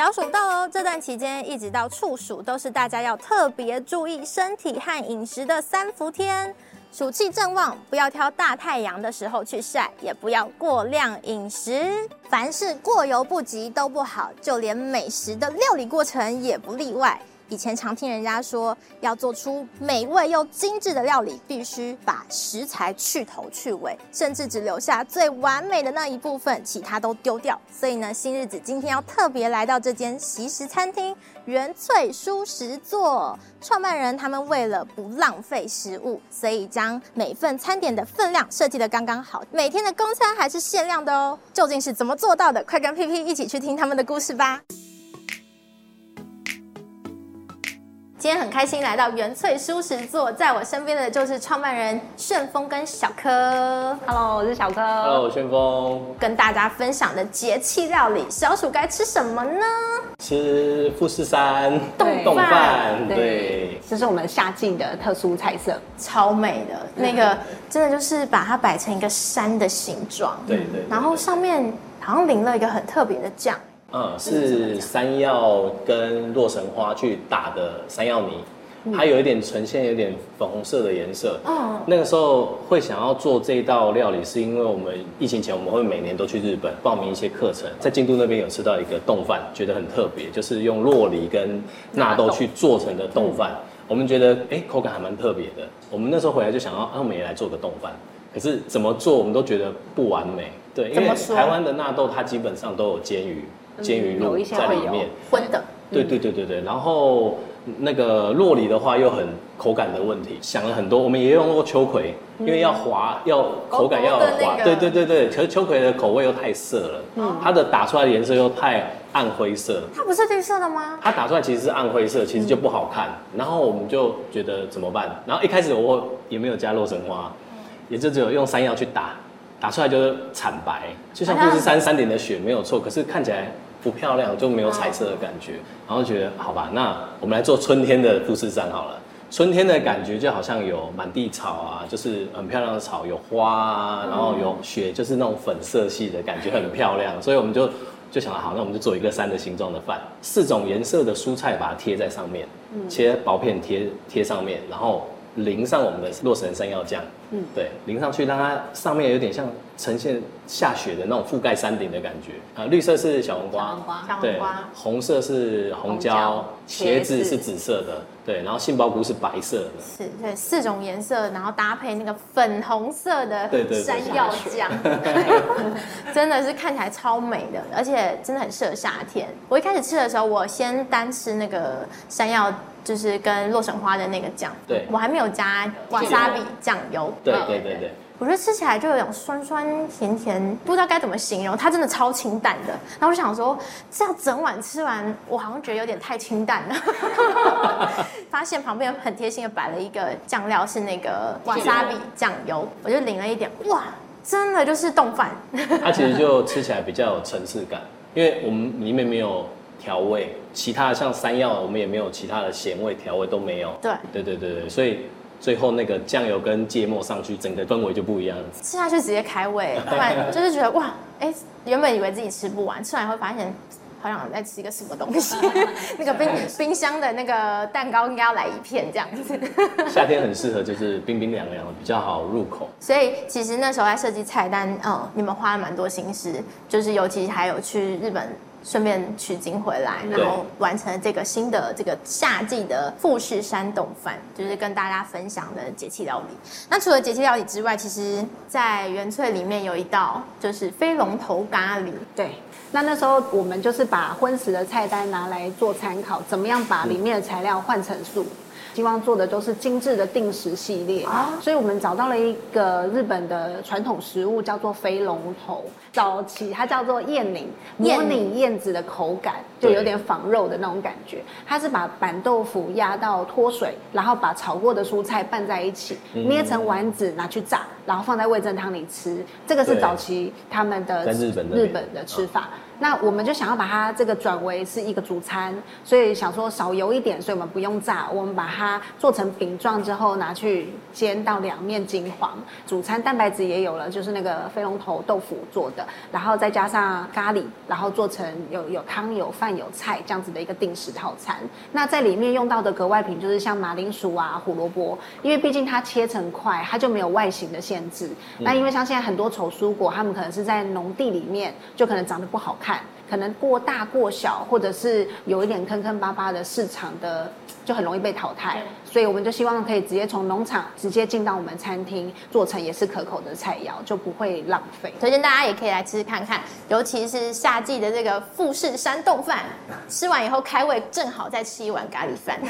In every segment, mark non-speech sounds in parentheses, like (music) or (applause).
小暑到喽，这段期间一直到处暑，都是大家要特别注意身体和饮食的三伏天。暑气正旺，不要挑大太阳的时候去晒，也不要过量饮食。凡事过犹不及都不好，就连美食的料理过程也不例外。以前常听人家说，要做出美味又精致的料理，必须把食材去头去尾，甚至只留下最完美的那一部分，其他都丢掉。所以呢，新日子今天要特别来到这间惜食餐厅——原萃蔬食座。创办人他们为了不浪费食物，所以将每份餐点的分量设计得刚刚好。每天的供餐还是限量的哦。究竟是怎么做到的？快跟 PP 一起去听他们的故事吧。今天很开心来到原萃舒适座，在我身边的就是创办人旋风跟小柯。Hello，我是小柯。Hello，我旋风。跟大家分享的节气料理，小暑该吃什么呢？吃富士山冻冻饭。对，这是我们夏季的特殊菜色，超美的。那个真的就是把它摆成一个山的形状。对对，对。然后上面好像淋了一个很特别的酱。嗯，是山药跟洛神花去打的山药泥，嗯、它有一点呈现有点粉红色的颜色。嗯，那个时候会想要做这道料理，是因为我们疫情前我们会每年都去日本报名一些课程，在京都那边有吃到一个冻饭，觉得很特别，就是用洛梨跟纳豆去做成的冻饭。我们觉得哎、欸，口感还蛮特别的。我们那时候回来就想要，啊，我们也来做个冻饭。可是怎么做，我们都觉得不完美。对，因为台湾的纳豆它基本上都有煎鱼。煎鱼露在里面，荤的。对对对对对，然后那个洛梨的话又很口感的问题，想了很多。我们也用过秋葵，因为要滑，要口感要滑。对对对对，可是秋葵的口味又太涩了，它的打出来的颜色又太暗灰色。它不是绿色的吗？它打出来其实是暗灰色，其实就不好看。然后我们就觉得怎么办？然后一开始我也没有加洛神花，也就只有用山药去打，打出来就是惨白，就像富士山山顶的雪没有错，可是看起来。不漂亮，就没有彩色的感觉，然后觉得好吧，那我们来做春天的富士山好了。春天的感觉就好像有满地草啊，就是很漂亮的草，有花啊，然后有雪，就是那种粉色系的感觉，很漂亮。所以我们就就想了，好，那我们就做一个山的形状的饭，四种颜色的蔬菜把它贴在上面，切薄片贴贴上面，然后淋上我们的洛神山药酱。嗯，对，淋上去让它上面有点像呈现下雪的那种覆盖山顶的感觉啊。绿色是小黄瓜，小黄瓜，对，红色是红椒，茄子是紫色的，对，然后杏鲍菇是白色的，是对，四种颜色，然后搭配那个粉红色的山药酱，(laughs) 真的是看起来超美的，而且真的很适合夏天。我一开始吃的时候，我先单吃那个山药。就是跟洛神花的那个酱，对，我还没有加瓦萨比酱油。对对对对，我觉得吃起来就有点酸酸甜甜，不知道该怎么形容。它真的超清淡的。然后我想说，这样整碗吃完，我好像觉得有点太清淡了。(laughs) 发现旁边很贴心的摆了一个酱料，是那个瓦萨比酱油，我就淋了一点，哇，真的就是冻饭。它其实就吃起来比较有层次感，因为我们里面没有。调味，其他的像山药，我们也没有其他的咸味调味都没有。对，对对对对，所以最后那个酱油跟芥末上去，整个氛围就不一样。吃下去直接开胃，(laughs) 突然就是觉得哇，哎，原本以为自己吃不完，吃完会发现好想再吃一个什么东西。(laughs) 那个冰冰箱的那个蛋糕应该要来一片这样子。夏天很适合，就是冰冰凉凉的，比较好入口。所以其实那时候在设计菜单，嗯，你们花了蛮多心思，就是尤其还有去日本。顺便取经回来，然后完成这个新的这个夏季的富士山洞饭，就是跟大家分享的节气料理。那除了节气料理之外，其实在元翠里面有一道就是飞龙头咖喱。对，那那时候我们就是把荤食的菜单拿来做参考，怎么样把里面的材料换成素。希望做的都是精致的定时系列，所以我们找到了一个日本的传统食物，叫做飞龙头。早期它叫做燕宁，模拟燕子的口感，就有点仿肉的那种感觉。它是把板豆腐压到脱水，然后把炒过的蔬菜拌在一起，捏成丸子拿去炸，然后放在味噌汤里吃。这个是早期他们的日本日本的吃法。那我们就想要把它这个转为是一个主餐，所以想说少油一点，所以我们不用炸，我们把它做成饼状之后拿去煎到两面金黄。主餐蛋白质也有了，就是那个飞龙头豆腐做的，然后再加上咖喱，然后做成有有汤有饭饭有菜这样子的一个定时套餐。那在里面用到的格外品就是像马铃薯啊、胡萝卜，因为毕竟它切成块，它就没有外形的限制。嗯、那因为像现在很多丑蔬果，他们可能是在农地里面，就可能长得不好看，可能过大过小，或者是有一点坑坑巴巴的市场的，就很容易被淘汰。所以我们就希望可以直接从农场直接进到我们餐厅，做成也是可口的菜肴，就不会浪费。推荐大家也可以来吃吃看看，尤其是夏季的这个富士山冻饭，吃完以后开胃，正好再吃一碗咖喱饭。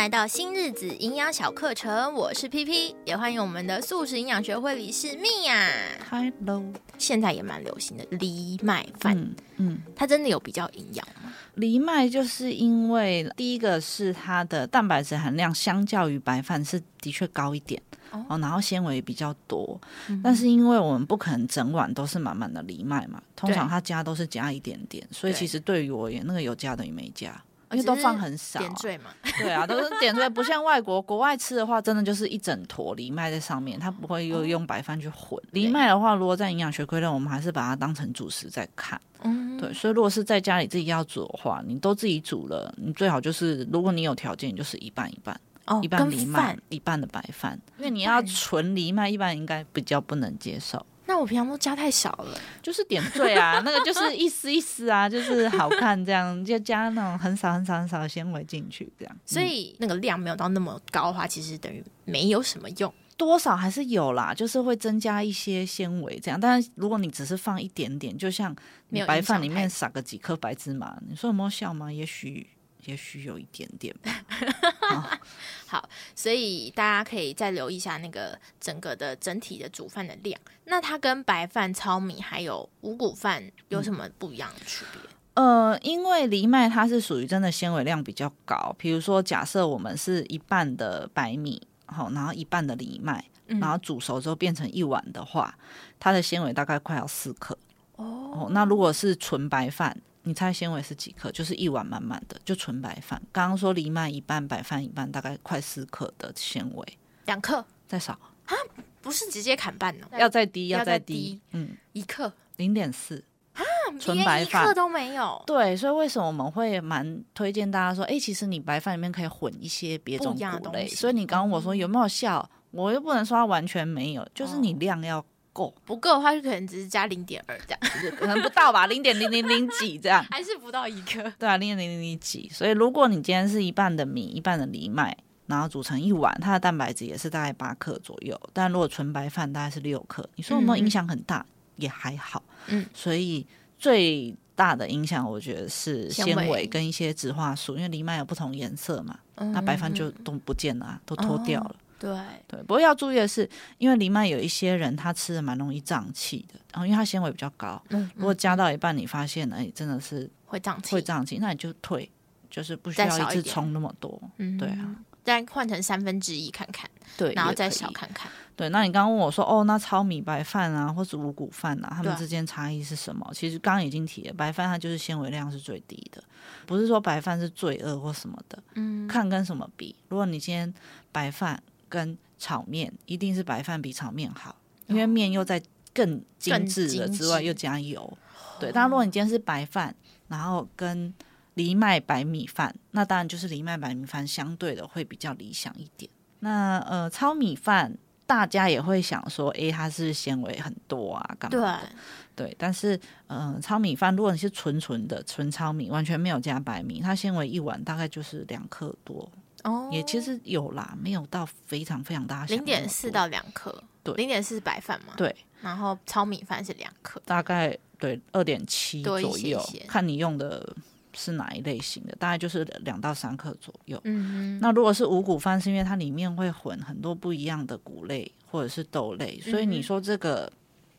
来到新日子营养小课程，我是 PP，也欢迎我们的素食营养学会理事蜜呀。Hello，现在也蛮流行的藜麦饭，嗯，嗯，它真的有比较营养吗？藜麦就是因为第一个是它的蛋白质含量相较于白饭是的确高一点哦，然后纤维比较多，嗯，但是因为我们不可能整碗都是满满的藜麦嘛，通常它加都是加一点点，所以其实对于我而言，那个有加等于没加。因为都放很少，点缀嘛，对啊，都是点缀，不像外国，国外吃的话，真的就是一整坨藜麦在上面，它不会又用白饭去混。藜麦的话，如果在营养学规论，我们还是把它当成主食在看。嗯，对，所以如果是在家里自己要煮的话，你都自己煮了，你最好就是，如果你有条件，就是一半一半，哦，一半藜麦，一半的白饭，因为你要纯藜麦，一般应该比较不能接受。那我平常都加太少了，就是点缀啊，(laughs) 那个就是一丝一丝啊，就是好看这样，就加那种很少很少很少的纤维进去这样。所以那个量没有到那么高的话，其实等于没有什么用，多少还是有啦，就是会增加一些纤维这样。但是如果你只是放一点点，就像你白饭里面撒个几颗白芝麻，你说有没有效吗？也许。也许有一点点吧。(laughs) 好，所以大家可以再留意一下那个整个的整体的煮饭的量。那它跟白饭、糙米还有五谷饭有什么不一样的区别？嗯、呃，因为藜麦它是属于真的纤维量比较高。比如说，假设我们是一半的白米，好，然后一半的藜麦，然后煮熟之后变成一碗的话，它的纤维大概快要四克。哦，那如果是纯白饭？你猜纤维是几克？就是一碗满满的，就纯白饭。刚刚说藜麦一半，白饭一半，大概快四克的纤维。两克再少啊？不是直接砍半呢？要再低，要再低。嗯，一克零点四啊，纯白饭一克都没有。对，所以为什么我们会蛮推荐大家说，哎、欸，其实你白饭里面可以混一些别种谷类。所以你刚刚我说有没有效？嗯、我又不能说它完全没有，就是你量要。够不够的话，就可能只是加零点二这样，(laughs) 可能不到吧，零点零零零几这样，(laughs) 还是不到一克。对啊，零点零零零几。所以如果你今天是一半的米，一半的藜麦，然后煮成一碗，它的蛋白质也是大概八克左右。但如果纯白饭大概是六克，你说有没有影响很大？嗯、也还好。嗯，所以最大的影响，我觉得是纤维跟一些植化素，因为藜麦有不同颜色嘛，嗯、那白饭就都不见了，都脱掉了。哦对对，不过要注意的是，因为藜麦有一些人他吃的蛮容易胀气的，然后因为它纤维比较高，如果加到一半你发现哎真的是会胀气，会胀气，那你就退，就是不需要一次冲那么多，嗯，对啊，再换成三分之一看看，对，然后再少看看，对。那你刚刚问我说，哦，那糙米白饭啊，或是五谷饭啊，它们之间差异是什么？其实刚刚已经提了，白饭它就是纤维量是最低的，不是说白饭是罪恶或什么的，嗯，看跟什么比。如果你今天白饭跟炒面一定是白饭比炒面好，因为面又在更精致了之外又加油，对。但如果你今天是白饭，然后跟藜麦白米饭，那当然就是藜麦白米饭相对的会比较理想一点。那呃糙米饭大家也会想说，诶，它是纤维很多啊，干嘛的？对，对。但是嗯、呃，糙米饭如果你是纯纯的纯糙米，完全没有加白米，它纤维一碗大概就是两克多。哦，也其实有啦，没有到非常非常大，零点四到两克，对，零点四是白饭嘛，对，然后糙米饭是两克，大概对二点七左右，看你用的是哪一类型的，大概就是两到三克左右。嗯哼，那如果是五谷饭，是因为它里面会混很多不一样的谷类或者是豆类，所以你说这个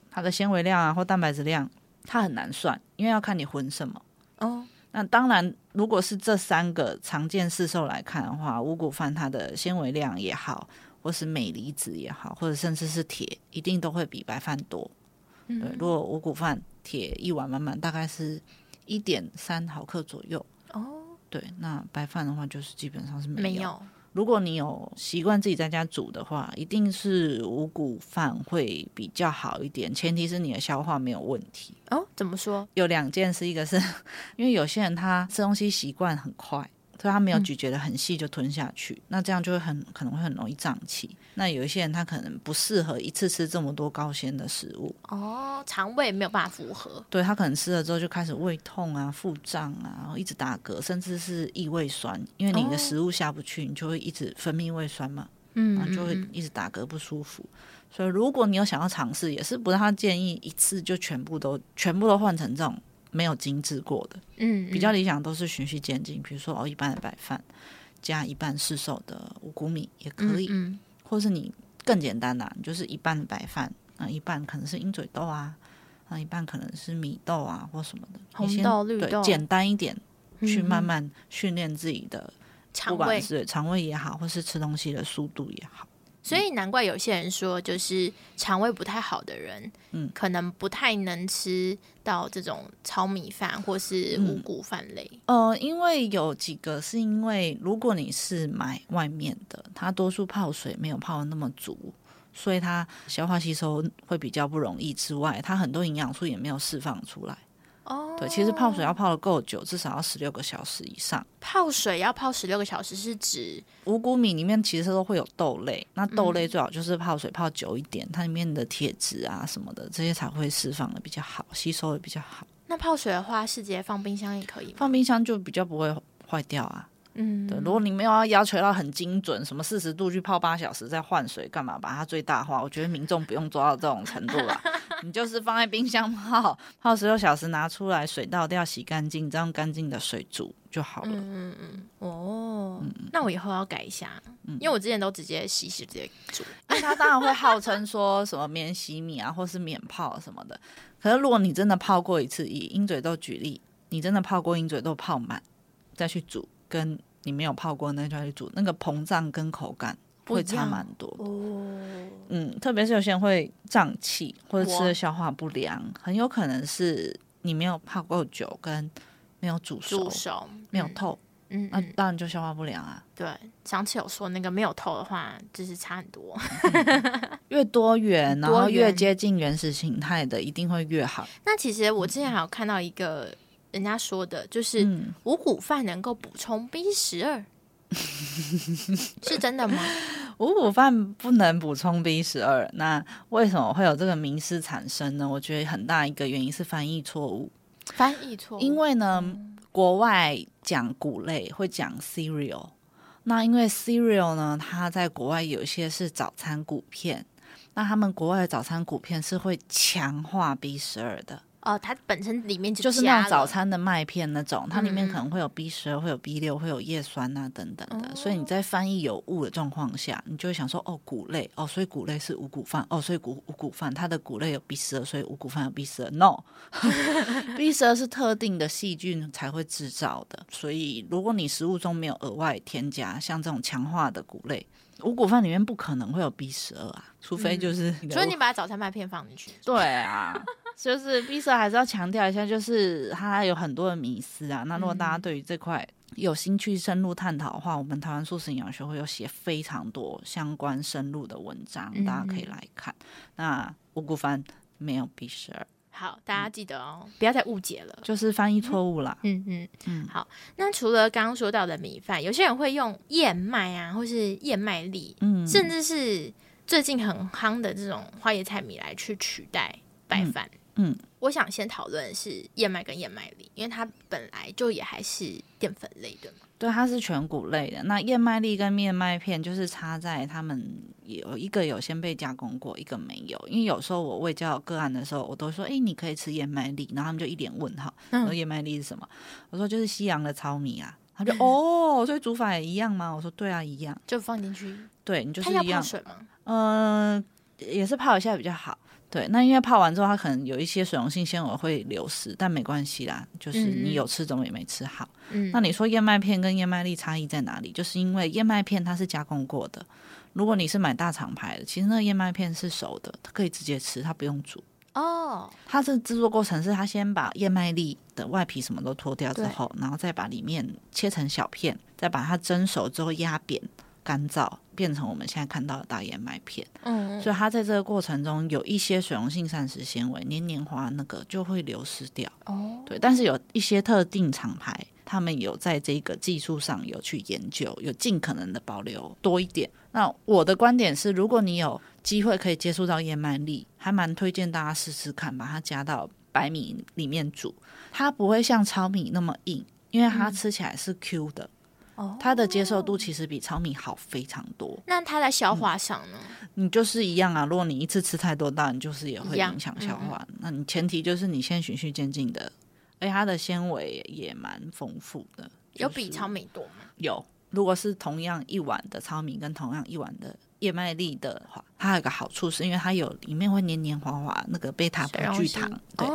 它的纤维量啊或蛋白质量，它很难算，因为要看你混什么。哦。那当然，如果是这三个常见市售来看的话，五谷饭它的纤维量也好，或是镁离子也好，或者甚至是铁，一定都会比白饭多。嗯、对，如果五谷饭铁一碗满满大概是一点三毫克左右。哦，对，那白饭的话就是基本上是没有。没有如果你有习惯自己在家煮的话，一定是五谷饭会比较好一点，前提是你的消化没有问题。哦，怎么说？有两件事，一个是 (laughs) 因为有些人他吃东西习惯很快。所以他没有咀嚼的很细就吞下去，嗯、那这样就会很可能会很容易胀气。那有一些人他可能不适合一次吃这么多高纤的食物哦，肠胃没有办法符合。对，他可能吃了之后就开始胃痛啊、腹胀啊，然后一直打嗝，甚至是异胃酸，因为你的食物下不去，哦、你就会一直分泌胃酸嘛，嗯，然后就会一直打嗝不舒服。所以如果你有想要尝试，也是不太建议一次就全部都全部都换成这种。没有精致过的，嗯，嗯，比较理想都是循序渐进，比如说哦，一半的白饭加一半市售的五谷米也可以，嗯，嗯，或是你更简单的，你就是一半的白饭啊，一半可能是鹰嘴豆啊，啊，一半可能是米豆啊或什么的，红豆、绿豆，简单一点，去慢慢训练自己的肠胃，不管是肠胃也好，或是吃东西的速度也好。所以难怪有些人说，就是肠胃不太好的人，嗯，可能不太能吃到这种糙米饭或是五谷饭类。嗯。呃，因为有几个是因为，如果你是买外面的，它多数泡水没有泡的那么足，所以它消化吸收会比较不容易。之外，它很多营养素也没有释放出来。哦，对，其实泡水要泡的够久，至少要十六个小时以上。泡水要泡十六个小时是指五谷米里面其实都会有豆类，那豆类最好就是泡水泡久一点，嗯、它里面的铁质啊什么的这些才会释放的比较好，吸收的比较好。那泡水的话，是直接放冰箱也可以吗？放冰箱就比较不会坏掉啊。嗯，对，如果你没有要要求到很精准，什么四十度去泡八小时再换水，干嘛把它最大化？我觉得民众不用做到这种程度了。(laughs) 你就是放在冰箱泡泡十六小时，拿出来水倒掉，洗干净，再用干净的水煮就好了。嗯嗯哦，嗯，那我以后要改一下，嗯，因为我之前都直接洗洗直接煮，因为它当然会号称说什么免洗米啊，或是免泡什么的。可是如果你真的泡过一次，以鹰嘴豆举例，你真的泡过鹰嘴豆泡满再去煮。跟你没有泡过那就去煮，那个膨胀跟口感会差蛮多哦。嗯，特别是有些人会胀气或者吃的消化不良，很有可能是你没有泡够久，跟没有煮熟，煮熟没有透，嗯，那当然就消化不良啊。对，上次有说那个没有透的话，就是差很多。越多元，(laughs) 然后越接近原始形态的，一定会越好。那其实我之前还有看到一个。人家说的就是五谷饭能够补充 B 十二，是真的吗？(laughs) 五谷饭不能补充 B 十二，那为什么会有这个迷思产生呢？我觉得很大一个原因是翻译错误。翻译错误，因为呢，国外讲谷类会讲 cereal，那因为 cereal 呢，它在国外有一些是早餐谷片，那他们国外的早餐谷片是会强化 B 十二的。哦，它本身里面就就是那种早餐的麦片那种，它里面可能会有 B 十二，会有 B 六，会有叶酸啊等等的，哦、所以你在翻译有误的状况下，你就会想说，哦，谷类，哦，所以谷类是五谷饭，哦，所以谷五谷饭它的谷类有 B 十二，所以五谷饭有 B 十二，no，B (laughs) 十二是特定的细菌才会制造的，所以如果你食物中没有额外添加像这种强化的谷类，五谷饭里面不可能会有 B 十二啊，除非就是，嗯、所以你把早餐麦片放进去，对啊。(laughs) 就是 B 十二还是要强调一下，就是它有很多的迷思啊。那如果大家对于这块有兴趣深入探讨的话，我们台湾素食营养学会有写非常多相关深入的文章，大家可以来看。那五谷饭没有 B 十二，好，大家记得哦，不要再误解了，就是翻译错误啦。嗯嗯嗯，好。那除了刚刚说到的米饭，有些人会用燕麦啊，或是燕麦粒，嗯，甚至是最近很夯的这种花椰菜米来去取代白饭。嗯，我想先讨论是燕麦跟燕麦粒，因为它本来就也还是淀粉类的嘛。对，它是全谷类的。那燕麦粒跟燕麦片就是差在它们有一个有先被加工过，一个没有。因为有时候我喂教个案的时候，我都说：“哎，你可以吃燕麦粒。”然后他们就一脸问号，说、嗯：“燕麦粒是什么？”我说：“就是西洋的糙米啊。(laughs) ”他就：“哦，所以煮法也一样吗？”我说：“对啊，一样，就放进去。对，你就是一样。它要泡水吗？嗯、呃，也是泡一下比较好。”对，那因为泡完之后，它可能有一些水溶性纤维会流失，但没关系啦，就是你有吃怎么也没吃好。嗯，那你说燕麦片跟燕麦粒差异在哪里？就是因为燕麦片它是加工过的，如果你是买大厂牌的，其实那个燕麦片是熟的，它可以直接吃，它不用煮。哦，它是制作过程是它先把燕麦粒的外皮什么都脱掉之后，然后再把里面切成小片，再把它蒸熟之后压扁。干燥，变成我们现在看到的大燕麦片。嗯，所以它在这个过程中有一些水溶性膳食纤维，黏黏花那个就会流失掉。哦，对，但是有一些特定厂牌，他们有在这个技术上有去研究，有尽可能的保留多一点。那我的观点是，如果你有机会可以接触到燕麦粒，还蛮推荐大家试试看，把它加到白米里面煮，它不会像糙米那么硬。因为它吃起来是 Q 的，哦，它的接受度其实比糙米好非常多。那它在消化上呢？你就是一样啊，如果你一次吃太多，当然就是也会影响消化。那你前提就是你先循序渐进的，而且它的纤维也蛮丰富的。有比糙米多吗？有，如果是同样一碗的糙米跟同样一碗的。燕麦粒的话，它有一个好处是因为它有里面会黏黏滑滑那个贝塔葡聚糖，对，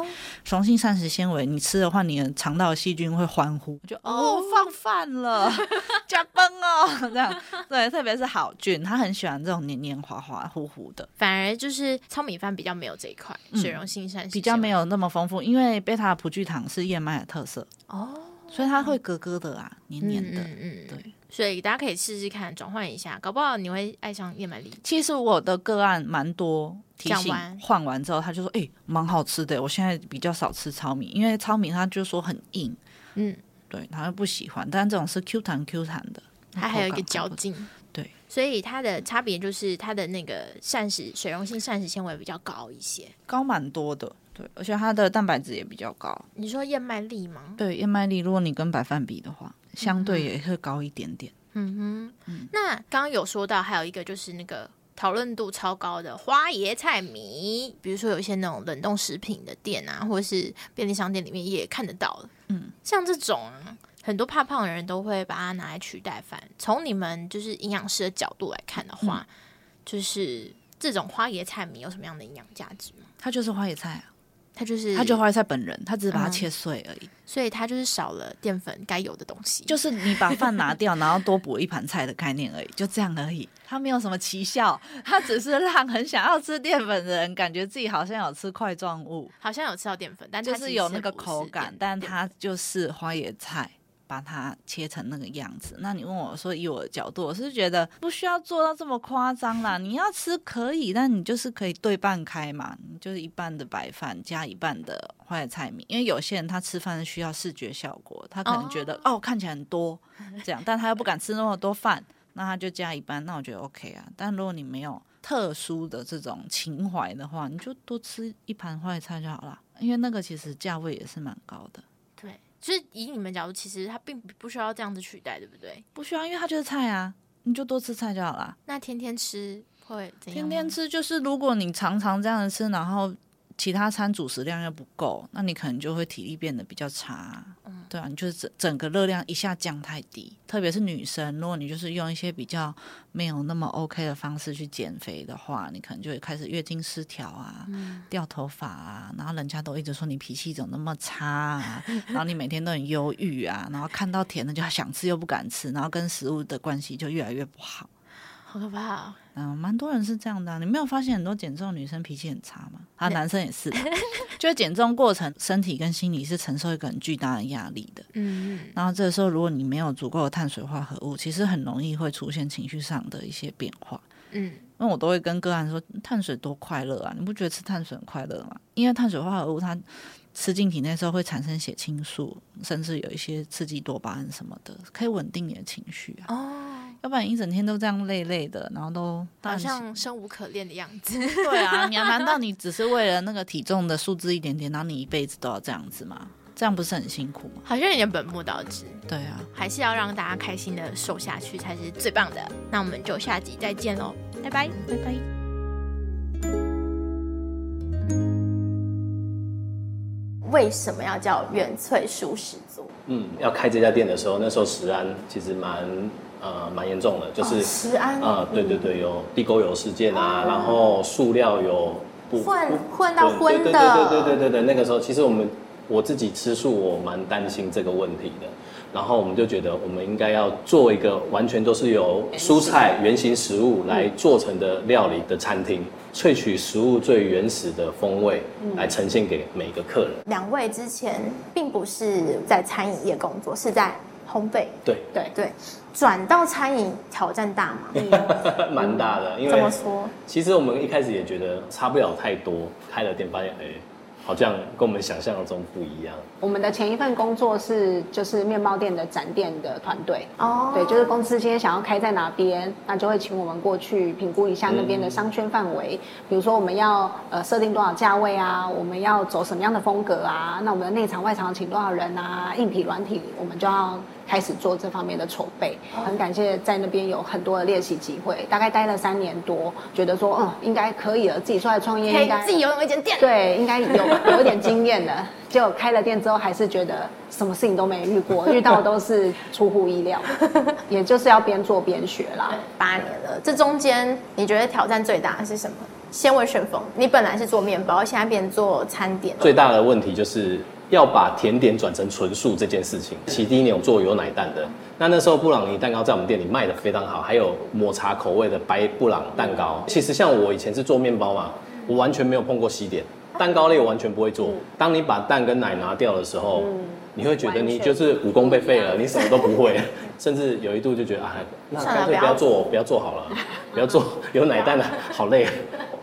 水溶性膳食纤维，你吃的话，你的肠道细菌会欢呼，就哦放饭了，(laughs) 加崩哦，这样。对，特别是好菌，它很喜欢这种黏黏滑滑糊糊的。反而就是糙米饭比较没有这一块水溶性膳食、嗯，比较没有那么丰富，因为贝塔葡聚糖是燕麦的特色哦，所以它会咯咯的啊，黏黏的，嗯，嗯，对。所以大家可以试试看，转换一下，搞不好你会爱上燕麦粒。其实我的个案蛮多，提醒换完之后，他就说：“哎、欸，蛮好吃的。”我现在比较少吃糙米，因为糙米他就说很硬，嗯，对，他不喜欢。但这种是 Q 弹 Q 弹的，它还有一个嚼劲，对。所以它的差别就是它的那个膳食水溶性膳食纤维比较高一些，高蛮多的，对，而且它的蛋白质也比较高。你说燕麦粒吗？对，燕麦粒，如果你跟白饭比的话。相对也会高一点点。嗯哼，嗯，那刚刚有说到，还有一个就是那个讨论度超高的花椰菜米，比如说有一些那种冷冻食品的店啊，或者是便利商店里面也看得到了。嗯，像这种啊，很多怕胖的人都会把它拿来取代饭。从你们就是营养师的角度来看的话，嗯，就是这种花椰菜米有什么样的营养价值吗？它就是花椰菜啊。它就是，它就花椰菜本人，它只是把它切碎而已，嗯、所以它就是少了淀粉该有的东西，就是你把饭拿掉，(laughs) 然后多补一盘菜的概念而已，就这样而已。它没有什么奇效，它只是让很想要吃淀粉的人感觉自己好像有吃块状物，好像有吃到淀粉，但就是有那个口感，但它就是花椰菜。把它切成那个样子。那你问我说，以我的角度，我是觉得不需要做到这么夸张啦。你要吃可以，但你就是可以对半开嘛，你就是一半的白饭加一半的坏菜米。因为有些人他吃饭是需要视觉效果，他可能觉得哦，哦看起来很多 (laughs) 这样，但他又不敢吃那么多饭，那他就加一半。那我觉得 OK 啊。但如果你没有特殊的这种情怀的话，你就多吃一盘坏菜就好了，因为那个其实价位也是蛮高的。就是以你们角度，其实它并不需要这样子取代，对不对？不需要，因为它就是菜啊，你就多吃菜就好了。那天天吃会怎样？天天吃就是，如果你常常这样子吃，然后其他餐主食量又不够，那你可能就会体力变得比较差。嗯，对啊，你就是整整个热量一下降太低，特别是女生，如果你就是用一些比较没有那么 OK 的方式去减肥的话，你可能就会开始月经失调啊，掉头发啊，然后人家都一直说你脾气怎么那么差啊，然后你每天都很忧郁啊，然后看到甜的就想吃又不敢吃，然后跟食物的关系就越来越不好。好可怕哦！嗯，蛮多人是这样的啊。你没有发现很多减重女生脾气很差吗？啊，男生也是，(laughs) 就是减重过程，身体跟心理是承受一个很巨大的压力的。嗯，然后这个时候，如果你没有足够的碳水化合物，其实很容易会出现情绪上的一些变化。嗯，因为我都会跟个案说，碳水多快乐啊！你不觉得吃碳水很快乐吗？因为碳水化合物它吃进体内的时候会产生血清素，甚至有一些刺激多巴胺什么的，可以稳定你的情绪啊。哦。要不然一整天都这样累累的，然后都好像生无可恋的样子。(laughs) 对啊，你难道你只是为了那个体重的数字一点点，然后你一辈子都要这样子吗？这样不是很辛苦吗？好像有点本末倒置。对啊，还是要让大家开心的瘦下去才是最棒的。那我们就下集再见喽，拜拜，拜拜。为什么要叫元翠素食组？嗯，要开这家店的时候，那时候石安其实蛮。呃，蛮严重的，就是食安啊，对对对，有地沟油事件啊，然后塑料有混混到荤的，对对对对对对，那个时候其实我们我自己吃素，我蛮担心这个问题的。然后我们就觉得，我们应该要做一个完全都是由蔬菜原型食物来做成的料理的餐厅，萃取食物最原始的风味来呈现给每个客人。两位之前并不是在餐饮业工作，是在。烘焙。对对对，转到餐饮挑战大吗？(laughs) 蛮大的，因为怎么说？其实我们一开始也觉得差不了太多，开了店发现，哎。好像跟我们想象中不一样。我们的前一份工作是就是面包店的展店的团队哦，对，就是公司今天想要开在哪边，那就会请我们过去评估一下那边的商圈范围。嗯、比如说我们要呃设定多少价位啊，我们要走什么样的风格啊，那我们的内场外场请多少人啊，硬体软体我们就要。开始做这方面的筹备，很感谢在那边有很多的练习机会，大概待了三年多，觉得说嗯应该可以了，自己出来创业应该自己拥有一间店，对，应该有 (laughs) 有一点经验了。结果开了店之后，还是觉得什么事情都没遇过，(laughs) 遇到的都是出乎意料，(laughs) 也就是要边做边学啦。八年了，这中间你觉得挑战最大的是什么？先问旋风，你本来是做面包，现在变做餐点，最大的问题就是。要把甜点转成纯素这件事情，其实第一年我做有奶蛋的，那那时候布朗尼蛋糕在我们店里卖的非常好，还有抹茶口味的白布朗蛋糕。其实像我以前是做面包嘛，我完全没有碰过西点，蛋糕类我完全不会做。当你把蛋跟奶拿掉的时候，你会觉得你就是武功被废了，你什么都不会，甚至有一度就觉得啊，那干脆不要做，不要做好了，不要做有奶蛋的，(laughs) 好累。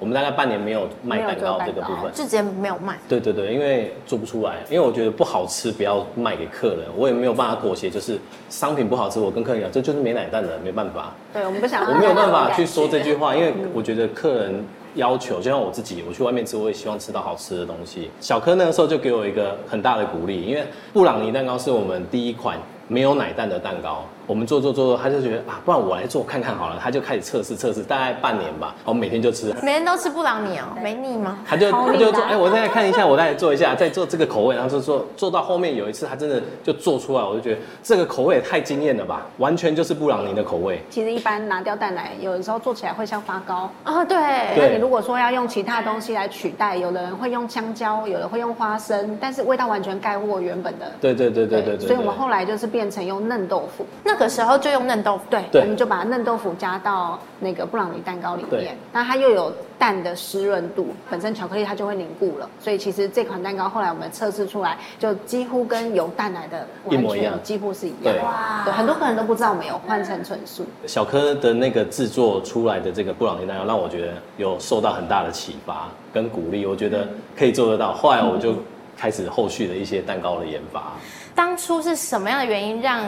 我们大概半年没有卖蛋糕这个部分，就直接没有卖。对对对，因为做不出来，因为我觉得不好吃，不要卖给客人，我也没有办法妥协，就是商品不好吃，我跟客人讲，这就是没奶蛋的，没办法。对，我们不想，我没有办法去说这句话，因为我觉得客人要求，就像我自己，我去外面吃，我也希望吃到好吃的东西。小柯那个时候就给我一个很大的鼓励，因为布朗尼蛋糕是我们第一款没有奶蛋的蛋糕。我们做做做做，他就觉得啊，不然我来做看看好了。他就开始测试测试，大概半年吧。我们每天就吃，每天都吃布朗尼哦，没腻吗？他就他就做，哎，我再来看一下，我再来做一下，再做这个口味，然后就做做到后面有一次，他真的就做出来，我就觉得这个口味也太惊艳了吧，完全就是布朗尼的口味。其实一般拿掉蛋奶，有的时候做起来会像发糕啊。对。那你如果说要用其他东西来取代，有的人会用香蕉，有的会用花生，但是味道完全盖过原本的。对对对对对对。所以我们后来就是变成用嫩豆腐，那个时候就用嫩。豆腐，对，我们就把嫩豆腐加到那个布朗尼蛋糕里面，那它又有蛋的湿润度，本身巧克力它就会凝固了，所以其实这款蛋糕后来我们测试出来，就几乎跟有蛋奶的完全一模一样，几乎是一样。对，哇对，很多客人都不知道我们有换成纯素。小柯的那个制作出来的这个布朗尼蛋糕，让我觉得有受到很大的启发跟鼓励，我觉得可以做得到。后来我就开始后续的一些蛋糕的研发。当初是什么样的原因让？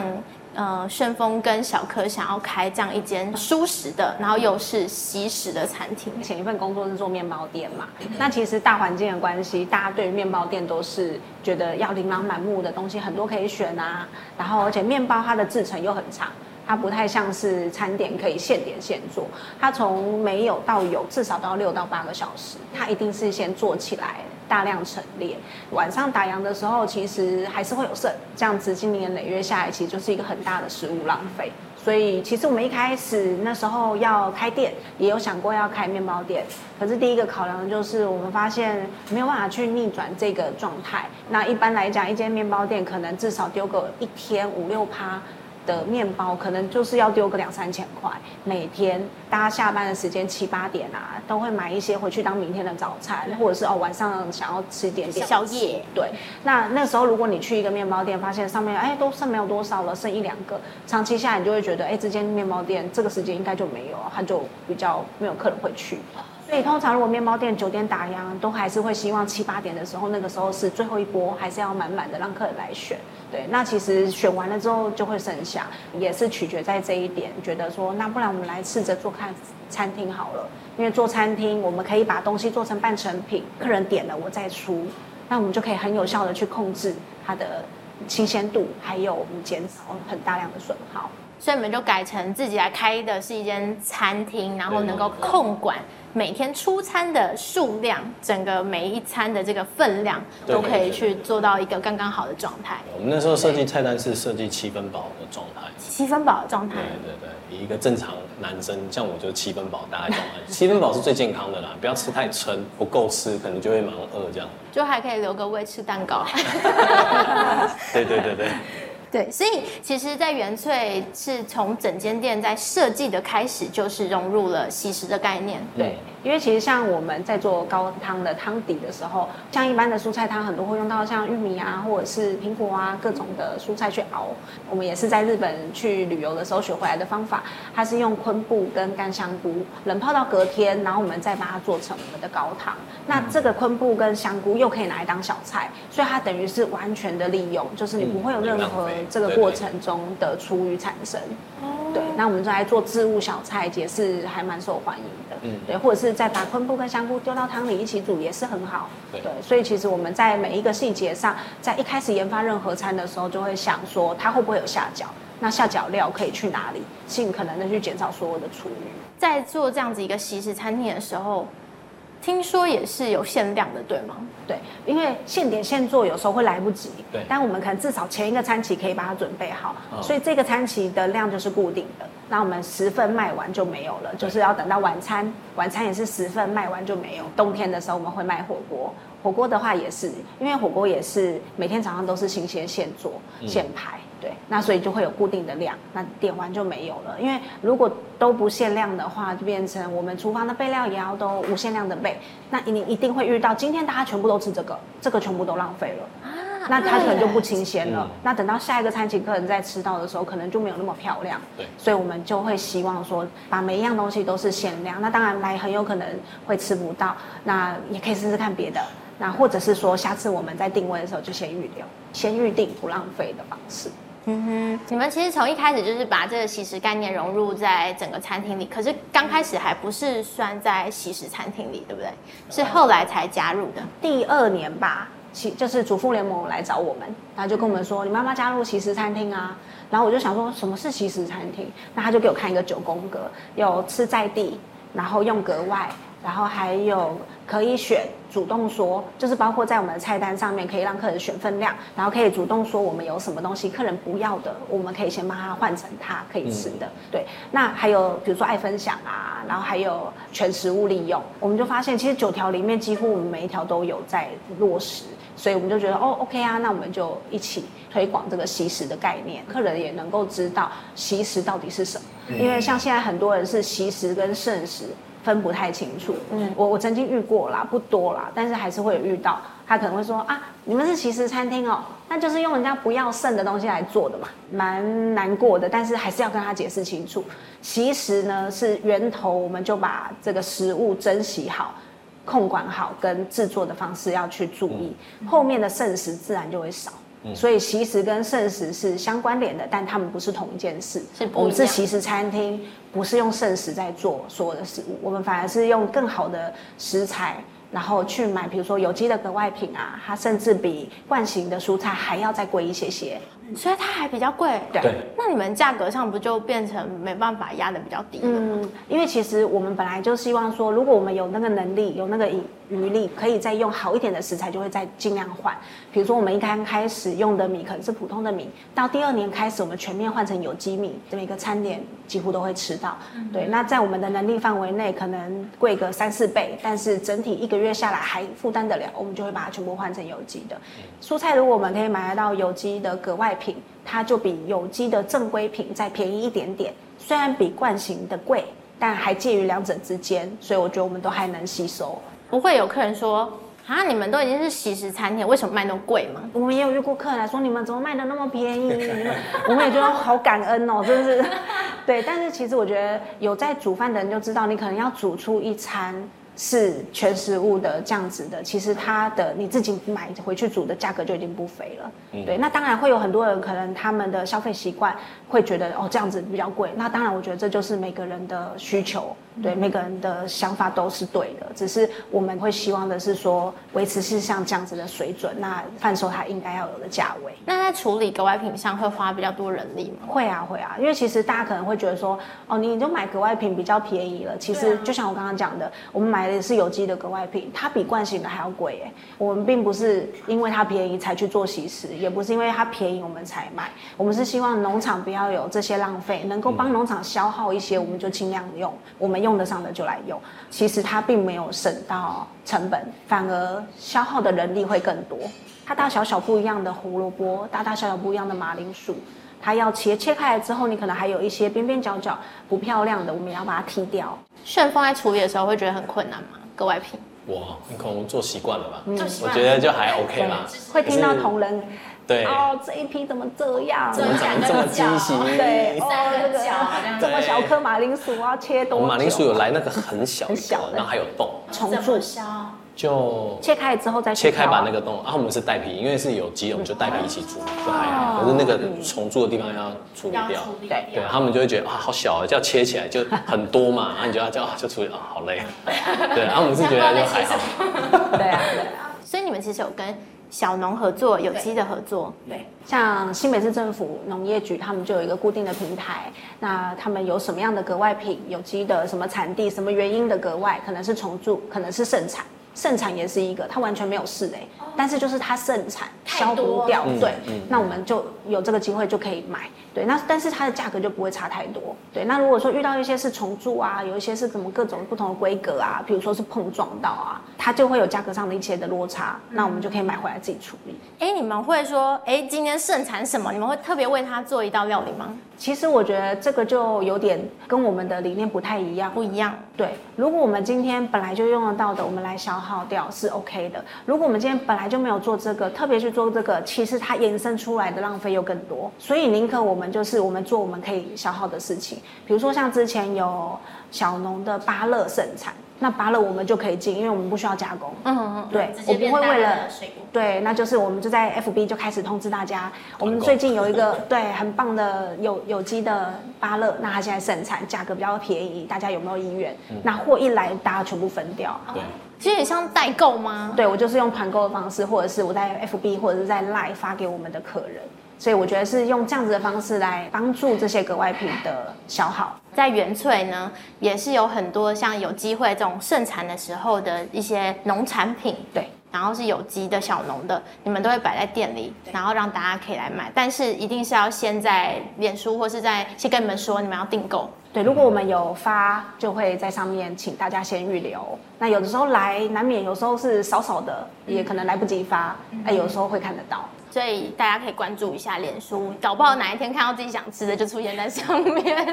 呃，旋风跟小柯想要开这样一间舒适的，然后又是西食的餐厅。前一份工作是做面包店嘛，那其实大环境的关系，大家对于面包店都是觉得要琳琅满目的东西很多可以选啊，然后而且面包它的制程又很长，它不太像是餐点可以现点现做，它从没有到有至少都要六到八个小时，它一定是先做起来。大量陈列，晚上打烊的时候，其实还是会有剩，这样子今年累月下来，其实就是一个很大的食物浪费。所以，其实我们一开始那时候要开店，也有想过要开面包店，可是第一个考量就是我们发现没有办法去逆转这个状态。那一般来讲，一间面包店可能至少丢个一天五六趴。的面包可能就是要丢个两三千块，每天大家下班的时间七八点啊，都会买一些回去当明天的早餐，或者是哦晚上想要吃点点宵夜。对，那那时候如果你去一个面包店，发现上面哎都剩没有多少了，剩一两个，长期下来你就会觉得哎这间面包店这个时间应该就没有，它就比较没有客人会去。所以通常如果面包店九点打烊，都还是会希望七八点的时候，那个时候是最后一波，还是要满满的让客人来选。对，那其实选完了之后就会剩下，也是取决在这一点。觉得说，那不然我们来试着做看餐厅好了，因为做餐厅我们可以把东西做成半成品，客人点了我再出，那我们就可以很有效的去控制它的新鲜度，还有我们减少很大量的损耗。所以我们就改成自己来开的是一间餐厅，然后能够控管。每天出餐的数量，整个每一餐的这个分量，都可以去做到一个刚刚好的状态。我们那时候设计菜单是设计七分饱的状态，七分饱的状态。对对对，以一个正常男生，像我就七分饱，大概状态。(laughs) 七分饱是最健康的啦，不要吃太撑，不够吃可能就会蛮饿这样。就还可以留个胃吃蛋糕。对对对对。对，所以其实，在元萃是从整间店在设计的开始，就是融入了西食的概念。对，因为其实像我们在做高汤的汤底的时候，像一般的蔬菜汤，很多会用到像玉米啊，或者是苹果啊，各种的蔬菜去熬。我们也是在日本去旅游的时候学回来的方法，它是用昆布跟干香菇冷泡到隔天，然后我们再把它做成我们的高汤。那这个昆布跟香菇又可以拿来当小菜，所以它等于是完全的利用，就是你不会有任何这个过程中的厨余产生。对，那我们就来做置物小菜，也是还蛮受欢迎的。嗯，对，或者是再把昆布跟香菇丢到汤里一起煮，也是很好。对，所以其实我们在每一个细节上，在一开始研发任何餐的时候，就会想说它会不会有下脚，那下脚料可以去哪里，尽可能的去减少所有的厨余。在做这样子一个西式餐厅的时候。听说也是有限量的，对吗？对，因为现点现做有时候会来不及。对，但我们可能至少前一个餐期可以把它准备好，哦、所以这个餐期的量就是固定的。那我们十份卖完就没有了，就是要等到晚餐，晚餐也是十份卖完就没有。冬天的时候我们会卖火锅，火锅的话也是，因为火锅也是每天早上都是新鲜现做现排。嗯对，那所以就会有固定的量，那点完就没有了。因为如果都不限量的话，就变成我们厨房的备料也要都无限量的备。那你一定会遇到，今天大家全部都吃这个，这个全部都浪费了啊，那它可能就不新鲜了。那等到下一个餐请客人再吃到的时候，可能就没有那么漂亮。对，所以我们就会希望说，把每一样东西都是限量。那当然来很有可能会吃不到，那也可以试试看别的。那或者是说，下次我们在定位的时候就先预留，先预定不浪费的方式。嗯哼，你们其实从一开始就是把这个惜食概念融入在整个餐厅里，可是刚开始还不是算在惜食餐厅里，对不对？是后来才加入的。第二年吧，其就是主妇联盟来找我们，然后就跟我们说，你妈妈加入惜食餐厅啊。然后我就想说，什么是惜食餐厅？那他就给我看一个九宫格，有吃在地，然后用格外。然后还有可以选主动说，就是包括在我们的菜单上面可以让客人选分量，然后可以主动说我们有什么东西客人不要的，我们可以先帮他换成他可以吃的。嗯、对，那还有比如说爱分享啊，然后还有全食物利用，我们就发现其实九条里面几乎我们每一条都有在落实，所以我们就觉得哦，OK 啊，那我们就一起推广这个惜食的概念，客人也能够知道惜食到底是什么，因为像现在很多人是惜食跟剩食。分不太清楚，嗯，我我曾经遇过啦，不多啦，但是还是会有遇到，他可能会说啊，你们是其实餐厅哦，那就是用人家不要剩的东西来做的嘛，蛮难过的，但是还是要跟他解释清楚，其实呢是源头，我们就把这个食物珍惜好、控管好，跟制作的方式要去注意，后面的剩食自然就会少。所以其实跟圣食是相关联的，但他们不是同一件事。是，我们是其实餐厅，不是用圣食在做所有的食物，我们反而是用更好的食材，然后去买，比如说有机的格外品啊，它甚至比惯型的蔬菜还要再贵一些些。所以它还比较贵，对。那你们价格上不就变成没办法压得比较低了吗？嗯，因为其实我们本来就希望说，如果我们有那个能力，有那个余余力，可以再用好一点的食材，就会再尽量换。比如说我们一刚开始用的米可能是普通的米，到第二年开始我们全面换成有机米，这么一个餐点几乎都会吃到。嗯、对，那在我们的能力范围内，可能贵个三四倍，但是整体一个月下来还负担得了，我们就会把它全部换成有机的。蔬菜如果我们可以买得到有机的格外品，它就比有机的正规品再便宜一点点，虽然比惯型的贵，但还介于两者之间，所以我觉得我们都还能吸收。不会有客人说啊，你们都已经是喜食餐厅，为什么卖那么贵吗？我们也有遇过客人来说，你们怎么卖的那么便宜？我们也觉得好感恩哦，真是。(laughs) 对，但是其实我觉得有在煮饭的人就知道，你可能要煮出一餐。是全食物的这样子的，其实它的你自己买回去煮的价格就已经不菲了。嗯、对，那当然会有很多人可能他们的消费习惯会觉得哦这样子比较贵。那当然我觉得这就是每个人的需求，对、嗯、每个人的想法都是对的。只是我们会希望的是说维持是像这样子的水准，那贩售它应该要有的价位。那在处理格外品上会花比较多人力吗？会啊会啊，因为其实大家可能会觉得说哦你就买格外品比较便宜了，其实就像我刚刚讲的，我们买。的是有机的格外品，它比惯性的还要贵哎。我们并不是因为它便宜才去做惜食，也不是因为它便宜我们才买。我们是希望农场不要有这些浪费，能够帮农场消耗一些，我们就尽量用。我们用得上的就来用。其实它并没有省到成本，反而消耗的人力会更多。它大小小不一样的胡萝卜，大大小小不一样的马铃薯。它要切切开来之后，你可能还有一些边边角角不漂亮的，我们也要把它剔掉。旋风在处理的时候会觉得很困难吗？格外品？哇，你可能做习惯了吧？嗯，我觉得就还 OK 啦。会听到同仁。对哦，这一批怎么这样？怎么长这么畸形？对，哦，这个这么小颗马铃薯啊，切多久？马铃薯有来那个很小很小，然后还有洞。虫蛀就切开之后再切开把那个洞啊，我们是带皮，因为是有机，我们就带皮一起煮，就还好。可是那个虫蛀的地方要处理掉。对对，他们就会觉得啊，好小啊，这样切起来就很多嘛，然 (laughs) 后你就要叫就处理啊，好累。对，然后我们是觉得就还好。(laughs) 对啊，对啊。所以你们其实有跟。小农合作，有机的合作，对，对，像新北市政府农业局，他们就有一个固定的平台。那他们有什么样的格外品，有机的什么产地，什么原因的格外，可能是虫蛀，可能是盛产，盛产也是一个，它完全没有事哎，但是就是它盛产消不掉，对，那我们就有这个机会就可以买。对，那但是它的价格就不会差太多。对，那如果说遇到一些是重铸啊，有一些是怎么各种不同的规格啊，比如说是碰撞到啊，它就会有价格上的一些的落差，那我们就可以买回来自己处理。哎，你们会说，哎，今天盛产什么？你们会特别为它做一道料理吗？其实我觉得这个就有点跟我们的理念不太一样。不一样。对，如果我们今天本来就用得到的，我们来消耗掉是 OK 的。如果我们今天本来就没有做这个，特别去做这个，其实它延伸出来的浪费又更多。所以宁可我们。就是我们做我们可以消耗的事情，比如说像之前有小农的芭乐盛产，那芭乐我们就可以进，因为我们不需要加工。嗯嗯，对，我不会为了对，那就是我们就在 FB 就开始通知大家，我们最近有一个对很棒的有有机的芭乐，那它现在盛产，价格比较便宜，大家有没有意愿？那货一来，大家全部分掉。对，其实也像代购吗？对，我就是用团购的方式，或者是我在 FB 或者是在 Line 发给我们的客人。所以我觉得是用这样子的方式来帮助这些格外品的消耗。在元萃呢，也是有很多像有机会这种盛产的时候的一些农产品，对，然后是有机的小农的，你们都会摆在店里，然后让大家可以来买。但是一定是要先在脸书或是在先跟你们说，你们要订购。对，如果我们有发，就会在上面请大家先预留。那有的时候来难免有时候是少少的，也可能来不及发，哎，有时候会看得到。所以大家可以关注一下脸书，搞不好哪一天看到自己想吃的就出现在上面。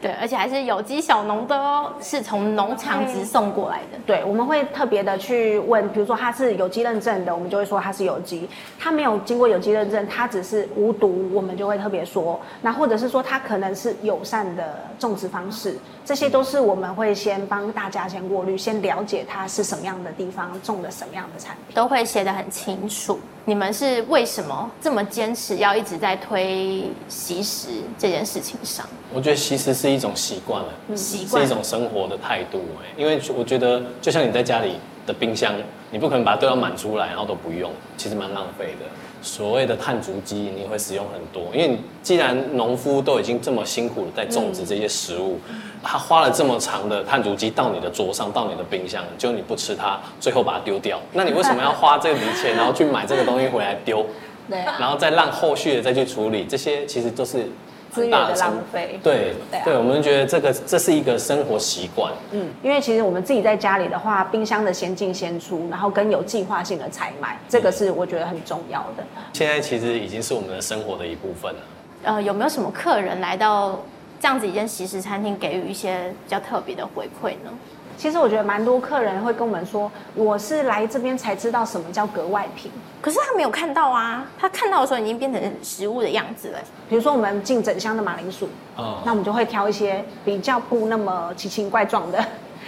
对，而且还是有机小农的哦，是从农场直送过来的。对，我们会特别的去问，比如说它是有机认证的，我们就会说它是有机；它没有经过有机认证，它只是无毒，我们就会特别说。那或者是说它可能是友善的种植方式，这些都是我们会先帮大家先过滤，先了解它是什么样的地方种的什么样的产品，都会写得很清楚。你们是为什么这么坚持要一直在推习食这件事情上？我觉得惜食是一种习惯了，习惯是一种生活的态度。哎，因为我觉得就像你在家里的冰箱，你不可能把它都要满出来，然后都不用，其实蛮浪费的。所谓的碳足迹，你会使用很多，因为既然农夫都已经这么辛苦的在种植这些食物，嗯、他花了这么长的碳足迹到你的桌上，到你的冰箱，就你不吃它，最后把它丢掉，那你为什么要花这笔钱，然后去买这个东西回来丢？(laughs) 对，然后再让后续的再去处理，这些其实都是。资源的浪费，对对，对，我们觉得这个这是一个生活习惯。嗯，因为其实我们自己在家里的话，冰箱的先进先出，然后跟有计划性的采买，这个是我觉得很重要的。现在其实已经是我们的生活的一部分了。呃，有没有什么客人来到这样子一间西式餐厅，给予一些比较特别的回馈呢？其实我觉得蛮多客人会跟我们说，我是来这边才知道什么叫格外品，可是他没有看到啊，他看到的时候已经变成食物的样子了。比如说我们进整箱的马铃薯，哦，那我们就会挑一些比较不那么奇形怪状的，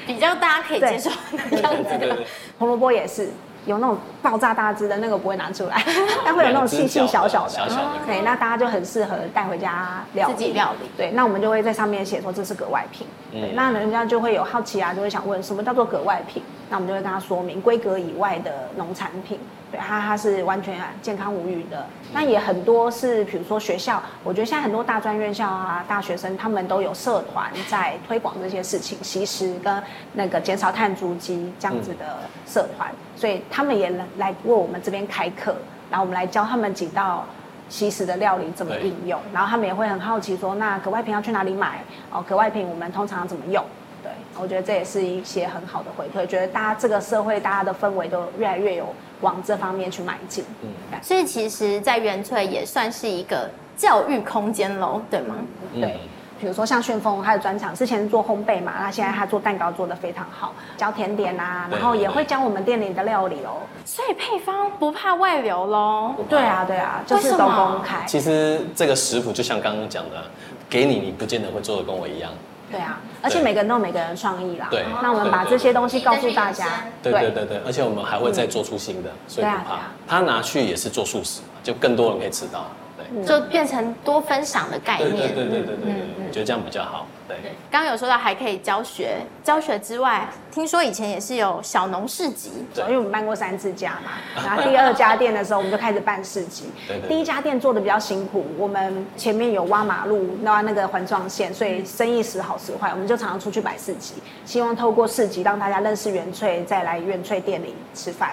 比较大家可以接受的样子的。(laughs) 红萝卜也是。有那种爆炸大只的那个不会拿出来，(laughs) 但会有那种细细小小的，小小的，对，那大家就很适合带回家料理。自己料理。对，那我们就会在上面写说这是格外品。对，那人家就会有好奇啊，就会想问什么叫做格外品？那我们就会跟他说明规格以外的农产品。对，它它是完全健康无虞的。那也很多是，比如说学校，我觉得现在很多大专院校啊，大学生他们都有社团在推广这些事情，其实跟那个减少碳足迹这样子的社团，所以他们也来来为我们这边开课，然后我们来教他们几道西式的料理怎么应用，然后他们也会很好奇说，那格外品要去哪里买？哦，格外品我们通常怎么用？对，我觉得这也是一些很好的回馈，觉得大家这个社会大家的氛围都越来越有往这方面去迈进。嗯，所以其实，在元翠也算是一个教育空间喽，对吗？嗯、对。比如说像旋风，他的专长之前做烘焙嘛，那现在他做蛋糕做得非常好，教甜点啊，然后也会教我们店里的料理哦。所以配方不怕外流喽？对啊，对啊，就是都公开。其实这个食谱就像刚刚讲的，给你你不见得会做的跟我一样。对啊，而且每个人都有每个人创意啦。对，那我们把这些东西告诉大家。对对对对，而且我们还会再做出新的，所以不怕。他拿去也是做素食，就更多人可以吃到。就变成多分享的概念，对对对对对对，我觉得这样比较好。对，刚刚有说到还可以教学，教学之外，听说以前也是有小农市集，对，因为我们办过三次家嘛，(laughs) 然后第二家店的时候我们就开始办市集。对，第一家店做的比较辛苦，我们前面有挖马路，挖那个环状线，所以生意时好时坏，我们就常常出去摆市集，希望透过市集让大家认识元翠，再来元翠店里吃饭。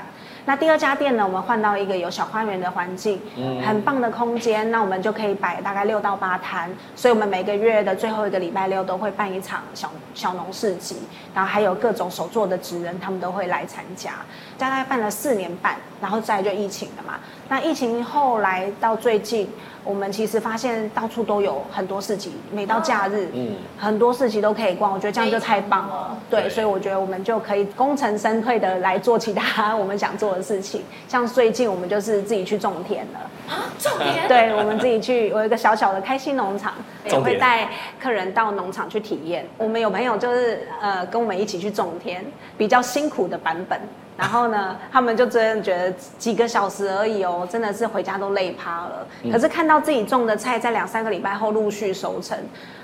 那第二家店呢，我们换到一个有小花园的环境，嗯，很棒的空间，那我们就可以摆大概六到八摊，所以我们每个月的最后一个礼拜六都会办一场小小农市集，然后还有各种手作的职人，他们都会来参加。大概办了四年半，然后再就疫情了嘛。那疫情后来到最近。我们其实发现到处都有很多市集，每到假日，嗯，很多市集都可以逛。我觉得这样就太棒了，对，对，所以我觉得我们就可以功成身退的来做其他我们想做的事情。像最近我们就是自己去种田了啊，种田？对，我们自己去，我有一个小小的开心农场，也会带客人到农场去体验。我们有朋友就是呃跟我们一起去种田，比较辛苦的版本。然后呢，他们就真的觉得几个小时而已哦，真的是回家都累趴了。可是看到自己种的菜在两三个礼拜后陆续收成，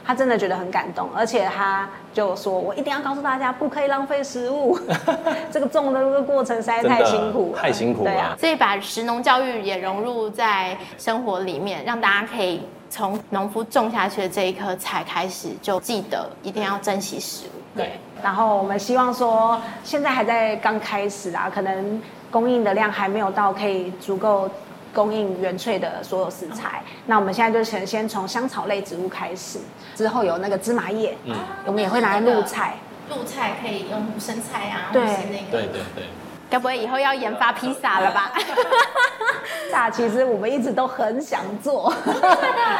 他真的觉得很感动。而且他就说：“我一定要告诉大家，不可以浪费食物。(laughs) 这个种的这个过程实在太辛苦，太辛苦了。”对啊，所以把食农教育也融入在生活里面，让大家可以从农夫种下去的这一颗菜开始，就记得一定要珍惜食物。对，然后我们希望说，现在还在刚开始啊，可能供应的量还没有到可以足够供应原萃的所有食材。嗯、那我们现在就先先从香草类植物开始，之后有那个芝麻叶，嗯，我们也会拿来露菜，露菜可以用生菜啊，对，那个、对对对。该不会以后要研发披萨了吧？(laughs) 披萨其实我们一直都很想做，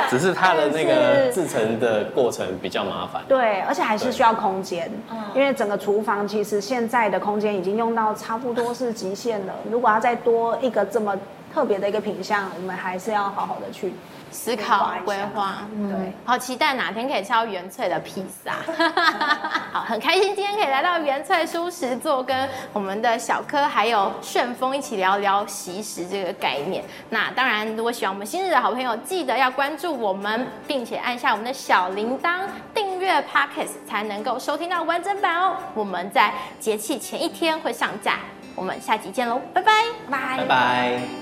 只是它的那个制成的过程比较麻烦。对，而且还是需要空间，因为整个厨房其实现在的空间已经用到差不多是极限了。如果要再多一个这么特别的一个品相，我们还是要好好的去。思考规划，嗯，对，好期待哪天可以吃到原萃的披萨，(laughs) 好，很开心今天可以来到原萃蔬食座，跟我们的小柯还有旋风一起聊聊习食这个概念。那当然，如果喜欢我们新日的好朋友，记得要关注我们，并且按下我们的小铃铛，订阅 Podcast 才能够收听到完整版哦。我们在节气前一天会上架，我们下集见喽，拜拜，拜拜。